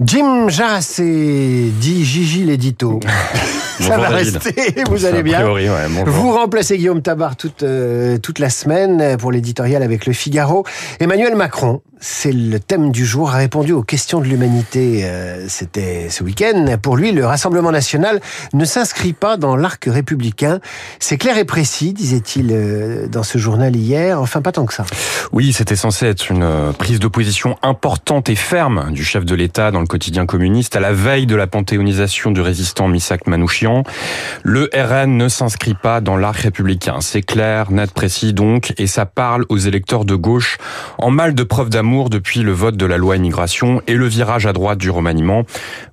Jim Jarassé, dit Gigi l'édito. Ça va rester, vous allez bien. vous remplacez Guillaume Tabar toute, euh, toute la semaine pour l'éditorial avec le Figaro. Emmanuel Macron, c'est le thème du jour, a répondu aux questions de l'humanité. Euh, c'était ce week-end. Pour lui, le Rassemblement national ne s'inscrit pas dans l'arc républicain. C'est clair et précis, disait-il euh, dans ce journal hier. Enfin, pas tant que ça. Oui, c'était censé être une prise d'opposition importante et ferme du chef de l'État dans le quotidien communiste à la veille de la panthéonisation du résistant Missak Manouchian. Le RN ne s'inscrit pas dans l'arc républicain. C'est clair, net, précis donc, et ça parle aux électeurs de gauche en mal de preuve d'amour depuis le vote de la loi immigration et le virage à droite du remaniement.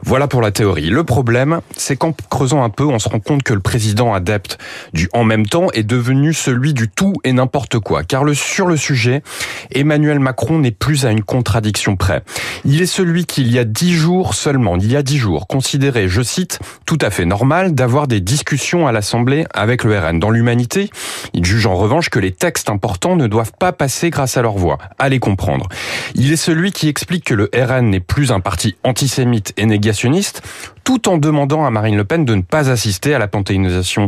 Voilà pour la théorie. Le problème, c'est qu'en creusant un peu, on se rend compte que le président adepte du en même temps est devenu celui du tout et n'importe quoi. Car le, sur le sujet, Emmanuel Macron n'est plus à une contradiction près. Il est celui qui, il y a dix jours seulement, il y a dix jours, considérait, je cite, tout à fait normal d'avoir des discussions à l'Assemblée avec le RN. Dans l'humanité, il juge en revanche que les textes importants ne doivent pas passer grâce à leur voix. Allez comprendre. Il est celui qui explique que le RN n'est plus un parti antisémite et négationniste, tout en demandant à Marine Le Pen de ne pas assister à la panthéonisation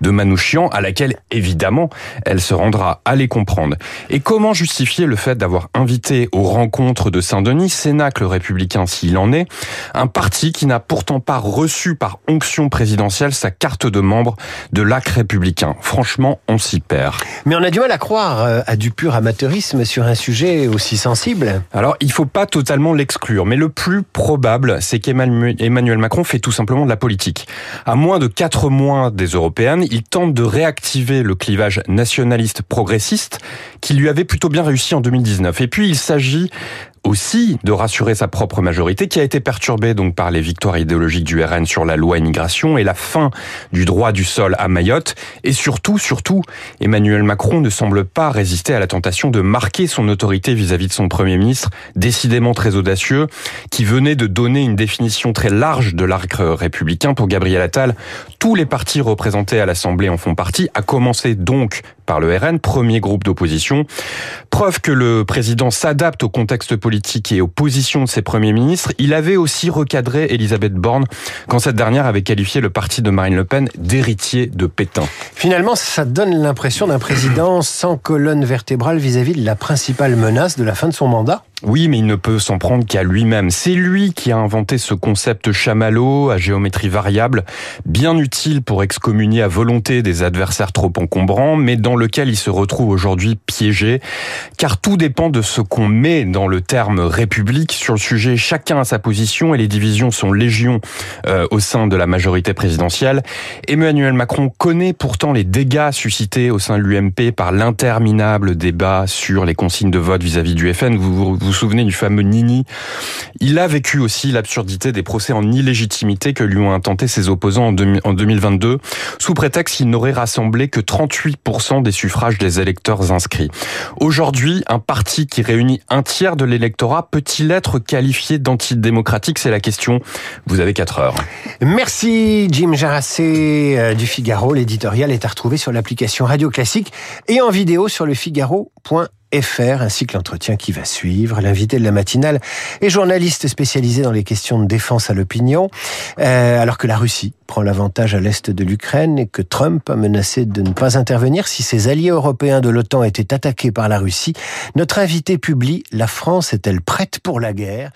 de Manouchian, à laquelle, évidemment, elle se rendra. Allez comprendre. Et comment justifier le fait d'avoir invité aux rencontres de Saint-Denis, Cénacle républicain s'il en est, un parti qui n'a pourtant pas reçu par onction présidentielle sa carte de membre de l'AC républicain? Franchement, on s'y perd. Mais on a du mal à croire euh, à du pur amateurisme sur un sujet aussi sensible. Alors, il faut pas totalement l'exclure, mais le plus probable, c'est qu'Emmanuel Macron fait tout simplement de la politique. À moins de quatre mois des européennes, il tente de réactiver le clivage nationaliste progressiste qui lui avait plutôt bien réussi en 2019. Et puis il s'agit aussi de rassurer sa propre majorité qui a été perturbée donc par les victoires idéologiques du RN sur la loi immigration et la fin du droit du sol à Mayotte. Et surtout surtout Emmanuel Macron ne semble pas résister à la tentation de marquer son autorité vis-à-vis de son premier ministre décidément très audacieux qui venait de donner une définition très large de l'arc républicain. Pour Gabriel Attal tous les partis représentés à l'Assemblée en font partie à commencer donc par le RN, premier groupe d'opposition. Preuve que le président s'adapte au contexte politique et aux positions de ses premiers ministres. Il avait aussi recadré Elisabeth Borne quand cette dernière avait qualifié le parti de Marine Le Pen d'héritier de Pétain. Finalement, ça donne l'impression d'un président sans colonne vertébrale vis-à-vis -vis de la principale menace de la fin de son mandat. Oui, mais il ne peut s'en prendre qu'à lui-même. C'est lui qui a inventé ce concept chamallow à géométrie variable, bien utile pour excommunier à volonté des adversaires trop encombrants, mais dans lequel il se retrouve aujourd'hui piégé, car tout dépend de ce qu'on met dans le terme république sur le sujet. Chacun a sa position et les divisions sont légion euh, au sein de la majorité présidentielle. Emmanuel Macron connaît pourtant les dégâts suscités au sein de l'UMP par l'interminable débat sur les consignes de vote vis-à-vis du FN. Vous souvenez du fameux Nini Il a vécu aussi l'absurdité des procès en illégitimité que lui ont intenté ses opposants en 2022, sous prétexte qu'il n'aurait rassemblé que 38% des suffrages des électeurs inscrits. Aujourd'hui, un parti qui réunit un tiers de l'électorat peut-il être qualifié d'antidémocratique? C'est la question. Vous avez 4 heures. Merci Jim Jarassé euh, du Figaro. L'éditorial est à retrouver sur l'application Radio Classique et en vidéo sur le Figaro.fr. FR, ainsi que l'entretien qui va suivre. L'invité de la matinale est journaliste spécialisé dans les questions de défense à l'opinion, euh, alors que la Russie prend l'avantage à l'est de l'Ukraine et que Trump a menacé de ne pas intervenir si ses alliés européens de l'OTAN étaient attaqués par la Russie. Notre invité publie La France est-elle prête pour la guerre?